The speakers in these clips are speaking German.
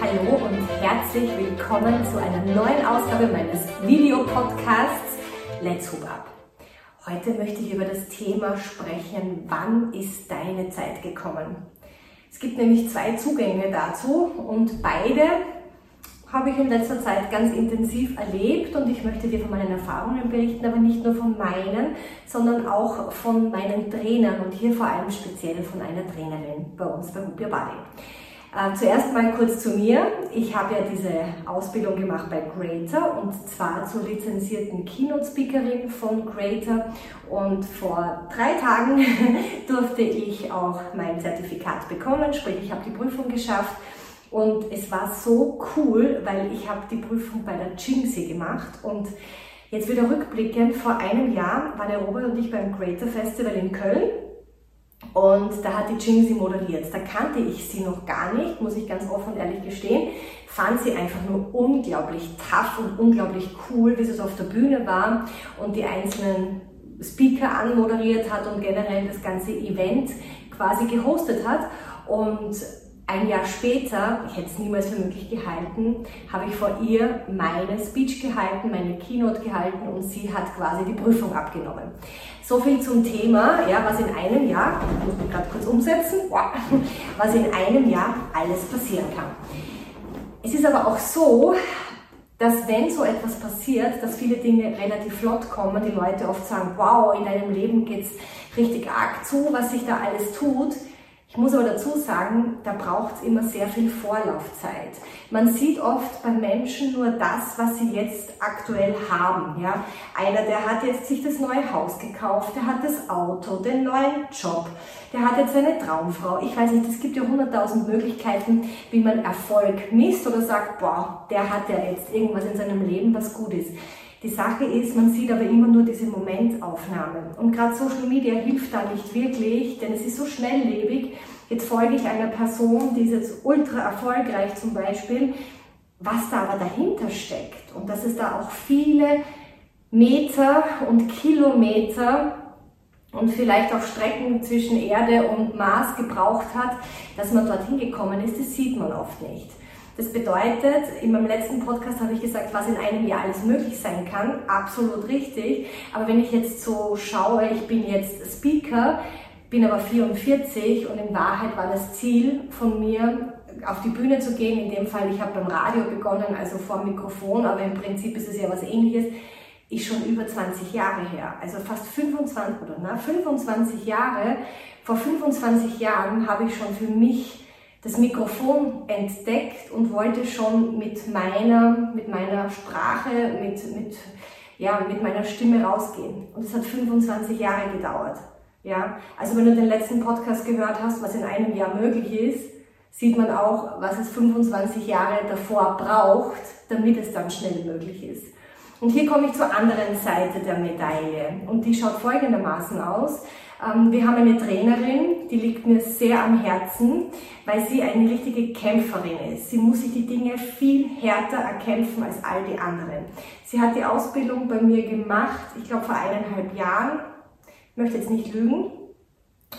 Hallo und herzlich willkommen zu einer neuen Ausgabe meines Videopodcasts Let's Hook Up. Heute möchte ich über das Thema sprechen, wann ist deine Zeit gekommen? Es gibt nämlich zwei Zugänge dazu und beide habe ich in letzter Zeit ganz intensiv erlebt und ich möchte dir von meinen Erfahrungen berichten, aber nicht nur von meinen, sondern auch von meinen Trainern und hier vor allem speziell von einer Trainerin bei uns bei Hoop Your Body. Äh, zuerst mal kurz zu mir. Ich habe ja diese Ausbildung gemacht bei Greater und zwar zur lizenzierten Keynote-Speakerin von Greater und vor drei Tagen durfte ich auch mein Zertifikat bekommen, sprich ich habe die Prüfung geschafft und es war so cool, weil ich habe die Prüfung bei der Jinxie gemacht und jetzt wieder rückblickend, vor einem Jahr waren der Robert und ich beim Greater Festival in Köln und da hat die Jinxie moderiert. Da kannte ich sie noch gar nicht, muss ich ganz offen und ehrlich gestehen. Fand sie einfach nur unglaublich tough und unglaublich cool, wie sie so auf der Bühne war und die einzelnen Speaker anmoderiert hat und generell das ganze Event quasi gehostet hat. Und ein Jahr später, ich hätte es niemals für möglich gehalten, habe ich vor ihr meine Speech gehalten, meine Keynote gehalten und sie hat quasi die Prüfung abgenommen. So viel zum Thema, ja, was in einem Jahr, ich muss mich gerade kurz umsetzen, was in einem Jahr alles passieren kann. Es ist aber auch so, dass wenn so etwas passiert, dass viele Dinge relativ flott kommen, die Leute oft sagen, wow, in deinem Leben geht es richtig arg zu, was sich da alles tut, ich muss aber dazu sagen, da braucht es immer sehr viel Vorlaufzeit. Man sieht oft bei Menschen nur das, was sie jetzt aktuell haben. Ja? Einer, der hat jetzt sich das neue Haus gekauft, der hat das Auto, den neuen Job, der hat jetzt eine Traumfrau. Ich weiß nicht, es gibt ja hunderttausend Möglichkeiten, wie man Erfolg misst oder sagt, boah, der hat ja jetzt irgendwas in seinem Leben, was gut ist. Die Sache ist, man sieht aber immer nur diese Momentaufnahmen. Und gerade Social Media hilft da nicht wirklich, denn es ist so schnelllebig. Jetzt folge ich einer Person, die ist jetzt ultra erfolgreich zum Beispiel, was da aber dahinter steckt. Und dass es da auch viele Meter und Kilometer und vielleicht auch Strecken zwischen Erde und Mars gebraucht hat, dass man dorthin gekommen ist, das sieht man oft nicht. Das bedeutet, in meinem letzten Podcast habe ich gesagt, was in einem Jahr alles möglich sein kann. Absolut richtig. Aber wenn ich jetzt so schaue, ich bin jetzt Speaker, bin aber 44 und in Wahrheit war das Ziel von mir, auf die Bühne zu gehen. In dem Fall, ich habe beim Radio begonnen, also vor dem Mikrofon, aber im Prinzip ist es ja was ähnliches ist schon über 20 Jahre her. Also fast 25 oder na, 25 Jahre. Vor 25 Jahren habe ich schon für mich das Mikrofon entdeckt und wollte schon mit meiner, mit meiner Sprache, mit, mit, ja, mit meiner Stimme rausgehen. Und es hat 25 Jahre gedauert. Ja, also wenn du den letzten Podcast gehört hast, was in einem Jahr möglich ist, sieht man auch, was es 25 Jahre davor braucht, damit es dann schnell möglich ist. Und hier komme ich zur anderen Seite der Medaille. Und die schaut folgendermaßen aus. Ähm, wir haben eine Trainerin, die liegt mir sehr am Herzen, weil sie eine richtige Kämpferin ist. Sie muss sich die Dinge viel härter erkämpfen als all die anderen. Sie hat die Ausbildung bei mir gemacht, ich glaube vor eineinhalb Jahren. Ich möchte jetzt nicht lügen.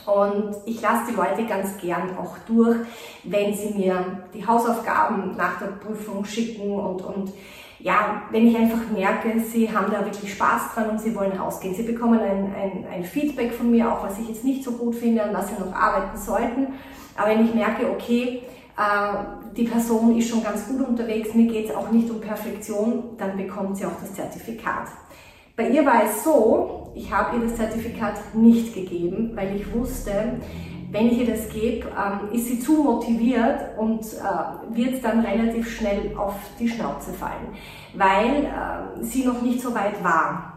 Und ich lasse die Leute ganz gern auch durch, wenn sie mir die Hausaufgaben nach der Prüfung schicken und, und ja, wenn ich einfach merke, sie haben da wirklich Spaß dran und sie wollen rausgehen. Sie bekommen ein, ein, ein Feedback von mir, auch was ich jetzt nicht so gut finde, an was sie noch arbeiten sollten. Aber wenn ich merke, okay, äh, die Person ist schon ganz gut unterwegs, mir geht es auch nicht um Perfektion, dann bekommt sie auch das Zertifikat. Bei ihr war es so, ich habe ihr das Zertifikat nicht gegeben, weil ich wusste, wenn ich ihr das gebe, ähm, ist sie zu motiviert und äh, wird dann relativ schnell auf die Schnauze fallen, weil äh, sie noch nicht so weit war.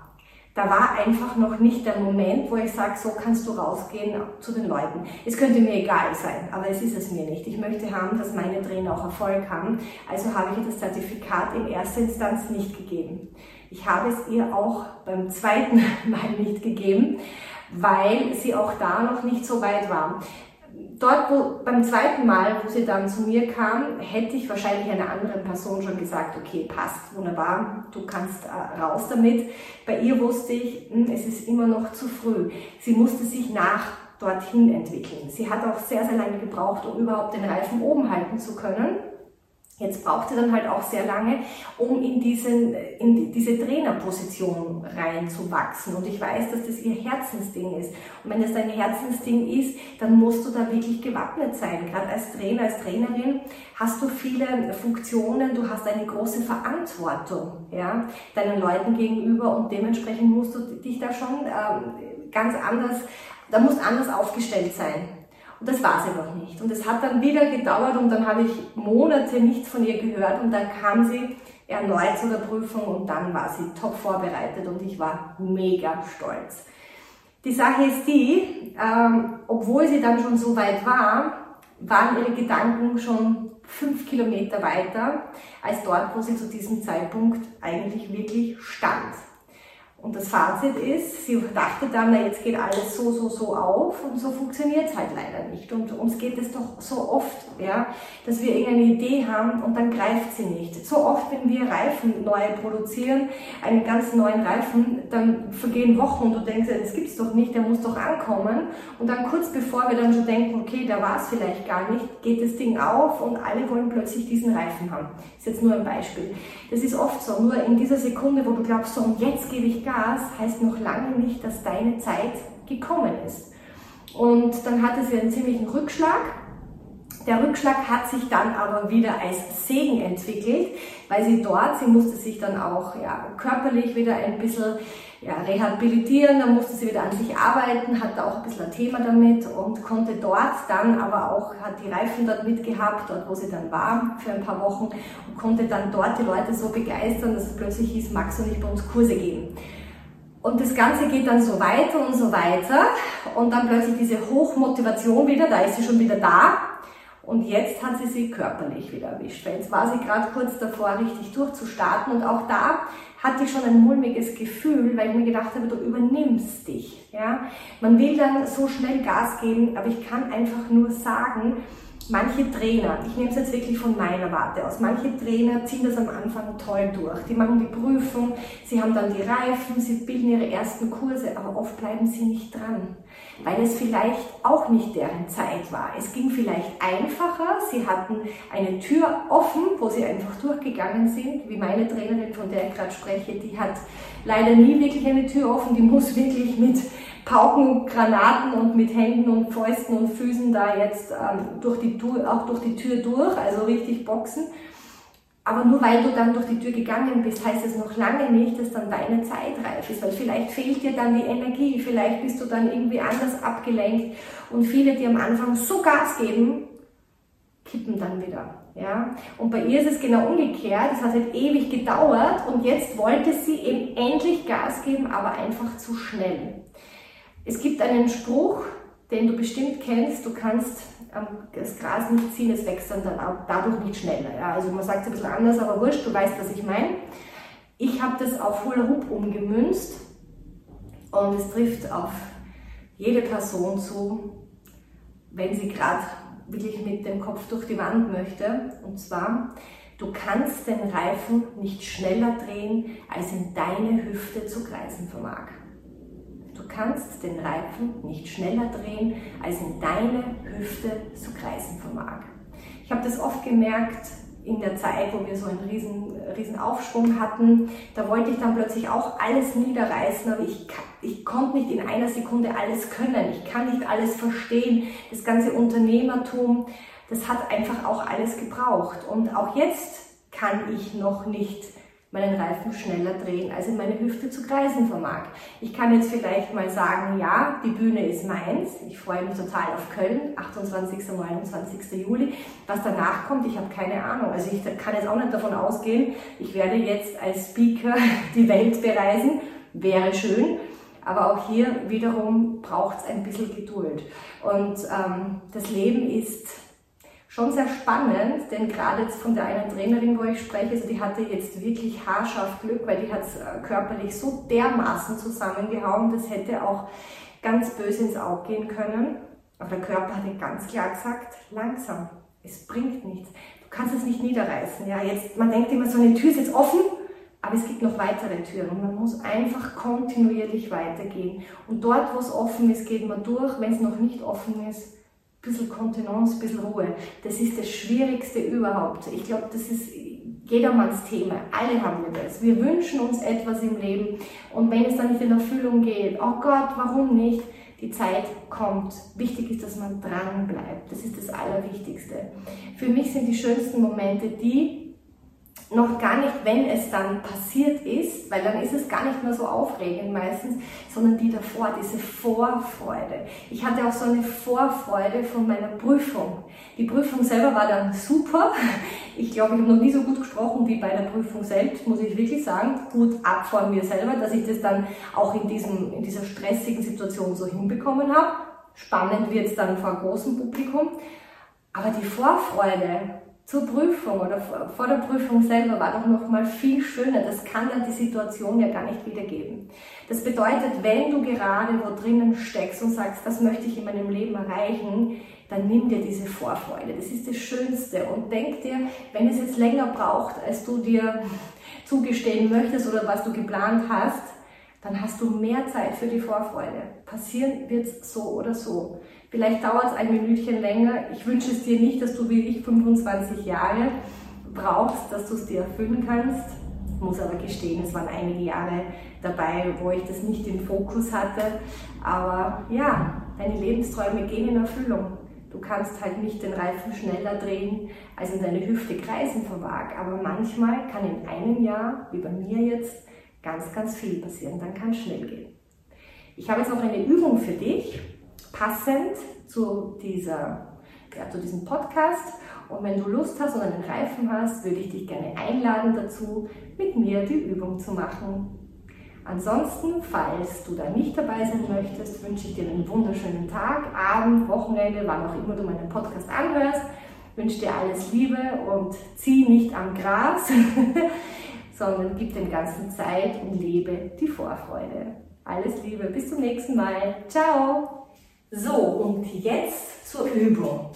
Da war einfach noch nicht der Moment, wo ich sage, so kannst du rausgehen zu den Leuten. Es könnte mir egal sein, aber es ist es mir nicht. Ich möchte haben, dass meine Trainer auch Erfolg haben. Also habe ich ihr das Zertifikat in erster Instanz nicht gegeben. Ich habe es ihr auch beim zweiten Mal nicht gegeben, weil sie auch da noch nicht so weit war. Dort, wo beim zweiten Mal, wo sie dann zu mir kam, hätte ich wahrscheinlich einer anderen Person schon gesagt, okay, passt, wunderbar, du kannst äh, raus damit. Bei ihr wusste ich, hm, es ist immer noch zu früh. Sie musste sich nach dorthin entwickeln. Sie hat auch sehr, sehr lange gebraucht, um überhaupt den Reifen oben halten zu können. Jetzt braucht sie dann halt auch sehr lange, um in, diesen, in diese Trainerposition reinzuwachsen. Und ich weiß, dass das ihr Herzensding ist. Und wenn das dein Herzensding ist, dann musst du da wirklich gewappnet sein. Gerade als Trainer, als Trainerin hast du viele Funktionen, du hast eine große Verantwortung ja, deinen Leuten gegenüber und dementsprechend musst du dich da schon ähm, ganz anders, da musst anders aufgestellt sein. Und das war sie noch nicht. Und es hat dann wieder gedauert und dann habe ich Monate nichts von ihr gehört und dann kam sie erneut zu der Prüfung und dann war sie top vorbereitet und ich war mega stolz. Die Sache ist die, ähm, obwohl sie dann schon so weit war, waren ihre Gedanken schon fünf Kilometer weiter als dort, wo sie zu diesem Zeitpunkt eigentlich wirklich stand. Und das Fazit ist, sie dachte dann, na jetzt geht alles so, so, so auf und so funktioniert es halt leider nicht. Und uns geht es doch so oft, ja, dass wir irgendeine Idee haben und dann greift sie nicht. So oft, wenn wir Reifen neu produzieren, einen ganz neuen Reifen, dann vergehen Wochen und du denkst, das gibt's doch nicht, der muss doch ankommen. Und dann kurz bevor wir dann schon denken, okay, da war es vielleicht gar nicht, geht das Ding auf und alle wollen plötzlich diesen Reifen haben. Das ist jetzt nur ein Beispiel. Das ist oft so, nur in dieser Sekunde, wo du glaubst, so und jetzt gebe ich Gas heißt noch lange nicht, dass deine Zeit gekommen ist. Und dann hatte sie einen ziemlichen Rückschlag. Der Rückschlag hat sich dann aber wieder als Segen entwickelt, weil sie dort, sie musste sich dann auch ja, körperlich wieder ein bisschen ja, rehabilitieren, dann musste sie wieder an sich arbeiten, hatte auch ein bisschen ein Thema damit und konnte dort dann aber auch, hat die Reifen dort mitgehabt, dort wo sie dann war, für ein paar Wochen und konnte dann dort die Leute so begeistern, dass es plötzlich hieß, magst du nicht bei uns Kurse geben? Und das Ganze geht dann so weiter und so weiter. Und dann plötzlich diese Hochmotivation wieder, da ist sie schon wieder da. Und jetzt hat sie sie körperlich wieder erwischt. Weil jetzt war sie gerade kurz davor, richtig durchzustarten. Und auch da hatte ich schon ein mulmiges Gefühl, weil ich mir gedacht habe, du übernimmst dich. Ja? Man will dann so schnell Gas geben, aber ich kann einfach nur sagen, manche Trainer, ich nehme es jetzt wirklich von meiner Warte aus, manche Trainer ziehen das am Anfang toll durch. Die machen die Prüfung, sie haben dann die Reifen, sie bilden ihre ersten Kurse, aber oft bleiben sie nicht dran, weil es vielleicht auch nicht deren Zeit war. Es ging vielleicht einfacher, sie hatten eine Tür offen, wo sie einfach durchgegangen sind, wie meine Trainerin, von der ich gerade spreche, die hat leider nie wirklich eine Tür offen, die muss wirklich mit Pauken, Granaten und mit Händen und Fäusten und Füßen da jetzt ähm, durch die auch durch die Tür durch, also richtig boxen. Aber nur weil du dann durch die Tür gegangen bist, heißt es noch lange nicht, dass dann deine Zeit reif ist, weil vielleicht fehlt dir dann die Energie, vielleicht bist du dann irgendwie anders abgelenkt und viele, die am Anfang so Gas geben, kippen dann wieder. Ja? Und bei ihr ist es genau umgekehrt, es hat halt ewig gedauert und jetzt wollte sie eben endlich Gas geben, aber einfach zu schnell. Es gibt einen Spruch, den du bestimmt kennst, du kannst das Gras nicht ziehen, es wächst dann, dadurch nicht schneller. Ja, also man sagt es ein bisschen anders, aber wurscht, du weißt, was ich meine. Ich habe das auf Hula Hoop umgemünzt und es trifft auf jede Person zu, wenn sie gerade wirklich mit dem Kopf durch die Wand möchte. Und zwar, du kannst den Reifen nicht schneller drehen, als in deine Hüfte zu kreisen vermag. Du kannst den Reifen nicht schneller drehen, als in deine Hüfte zu kreisen vermag. Ich habe das oft gemerkt in der Zeit, wo wir so einen riesen, riesen Aufschwung hatten. Da wollte ich dann plötzlich auch alles niederreißen, aber ich, ich konnte nicht in einer Sekunde alles können. Ich kann nicht alles verstehen. Das ganze Unternehmertum, das hat einfach auch alles gebraucht. Und auch jetzt kann ich noch nicht meinen Reifen schneller drehen, als in meine Hüfte zu kreisen vermag. Ich kann jetzt vielleicht mal sagen, ja, die Bühne ist meins. Ich freue mich total auf Köln, 28. und 29. Juli. Was danach kommt, ich habe keine Ahnung. Also ich kann jetzt auch nicht davon ausgehen, ich werde jetzt als Speaker die Welt bereisen. Wäre schön. Aber auch hier wiederum braucht es ein bisschen Geduld. Und ähm, das Leben ist schon sehr spannend, denn gerade jetzt von der einen Trainerin, wo ich spreche, also die hatte jetzt wirklich haarscharf Glück, weil die hat äh, körperlich so dermaßen zusammengehauen, das hätte auch ganz böse ins Auge gehen können. Aber der Körper hatte ganz klar gesagt, langsam, es bringt nichts. Du kannst es nicht niederreißen. Ja, jetzt, man denkt immer, so eine Tür ist jetzt offen, Aber es gibt noch weitere Türen und man muss einfach kontinuierlich weitergehen. Und dort, wo es offen ist, geht man durch. Wenn es noch nicht offen ist, bisschen Kontenance, ein bisschen Ruhe. Das ist das Schwierigste überhaupt. Ich glaube, das ist jedermanns Thema. Alle haben wir das. Wir wünschen uns etwas im Leben und wenn es dann nicht in Erfüllung geht, oh Gott, warum nicht? Die Zeit kommt. Wichtig ist, dass man dran bleibt. Das ist das Allerwichtigste. Für mich sind die schönsten Momente die, noch gar nicht, wenn es dann passiert ist, weil dann ist es gar nicht mehr so aufregend meistens, sondern die davor, diese Vorfreude. Ich hatte auch so eine Vorfreude von meiner Prüfung. Die Prüfung selber war dann super. Ich glaube, ich habe noch nie so gut gesprochen wie bei der Prüfung selbst, muss ich wirklich sagen. Gut ab von mir selber, dass ich das dann auch in, diesem, in dieser stressigen Situation so hinbekommen habe. Spannend wird es dann vor großem Publikum. Aber die Vorfreude, zur Prüfung oder vor der Prüfung selber war doch noch mal viel schöner. Das kann dann die Situation ja gar nicht wiedergeben. Das bedeutet, wenn du gerade wo drinnen steckst und sagst, das möchte ich in meinem Leben erreichen, dann nimm dir diese Vorfreude. Das ist das Schönste. Und denk dir, wenn es jetzt länger braucht, als du dir zugestehen möchtest oder was du geplant hast, dann hast du mehr Zeit für die Vorfreude. Passieren wird es so oder so. Vielleicht dauert es ein Minütchen länger. Ich wünsche es dir nicht, dass du wie ich 25 Jahre brauchst, dass du es dir erfüllen kannst. Ich muss aber gestehen, es waren einige Jahre dabei, wo ich das nicht im Fokus hatte. Aber ja, deine Lebensträume gehen in Erfüllung. Du kannst halt nicht den Reifen schneller drehen, als in deine Hüfte kreisen verwag. Aber manchmal kann in einem Jahr, wie bei mir jetzt, ganz, ganz viel passieren. Dann kann es schnell gehen. Ich habe jetzt noch eine Übung für dich passend zu, dieser, ja, zu diesem Podcast. Und wenn du Lust hast und einen Reifen hast, würde ich dich gerne einladen dazu, mit mir die Übung zu machen. Ansonsten, falls du da nicht dabei sein möchtest, wünsche ich dir einen wunderschönen Tag, Abend, Wochenende, wann auch immer du meinen Podcast anhörst. Wünsche dir alles Liebe und zieh nicht am Gras, sondern gib dem Ganzen Zeit und lebe die Vorfreude. Alles Liebe, bis zum nächsten Mal. Ciao! So, und jetzt zur Übung.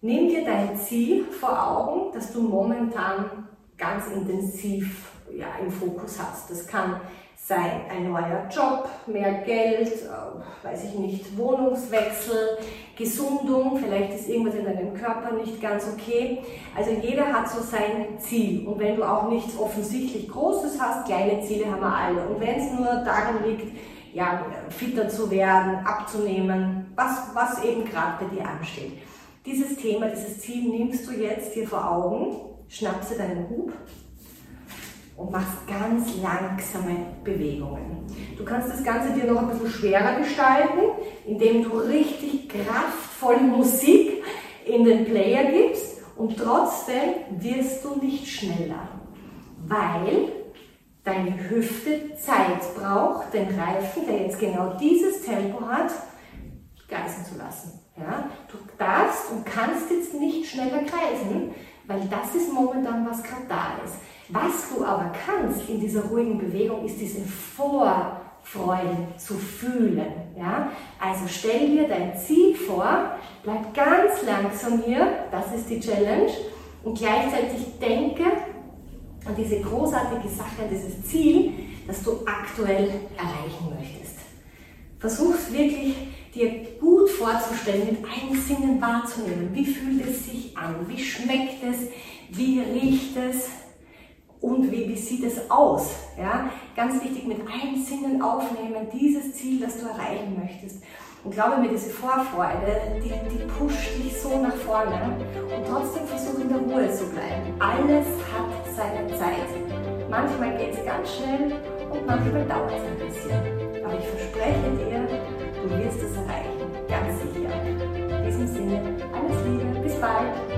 Nimm dir dein Ziel vor Augen, das du momentan ganz intensiv ja, im Fokus hast. Das kann sein ein neuer Job, mehr Geld, äh, weiß ich nicht, Wohnungswechsel, Gesundung, vielleicht ist irgendwas in deinem Körper nicht ganz okay. Also jeder hat so sein Ziel. Und wenn du auch nichts offensichtlich Großes hast, kleine Ziele haben wir alle. Und wenn es nur daran liegt, ja, fitter zu werden, abzunehmen, was, was eben gerade bei dir ansteht. Dieses Thema, dieses Ziel nimmst du jetzt dir vor Augen, schnappst dir deinen Hub und machst ganz langsame Bewegungen. Du kannst das Ganze dir noch ein bisschen schwerer gestalten, indem du richtig kraftvolle Musik in den Player gibst und trotzdem wirst du nicht schneller, weil deine Hüfte Zeit braucht, den Reifen, der jetzt genau dieses Tempo hat, greifen zu lassen. Ja? Du darfst und kannst jetzt nicht schneller kreisen, weil das ist momentan, was gerade da ist. Was du aber kannst in dieser ruhigen Bewegung, ist diese Vorfreude zu fühlen. Ja? Also stell dir dein Ziel vor, bleib ganz langsam hier, das ist die Challenge, und gleichzeitig denke an diese großartige Sache, dieses Ziel, das du aktuell erreichen möchtest. Versuch wirklich dir gut vorzustellen, mit allen Sinnen wahrzunehmen. Wie fühlt es sich an? Wie schmeckt es? Wie riecht es? Und wie, wie sieht es aus? Ja? Ganz wichtig, mit allen Sinnen aufnehmen, dieses Ziel, das du erreichen möchtest. Und glaube mir, diese Vorfreude, die, die pusht dich so nach vorne. Und trotzdem versuch in der Ruhe zu bleiben. Alles hat seine Zeit. Manchmal geht es ganz schnell und manchmal dauert es ein bisschen. Aber ich verspreche dir, du wirst es erreichen. Ganz sicher. In diesem Sinne, alles Liebe, bis bald.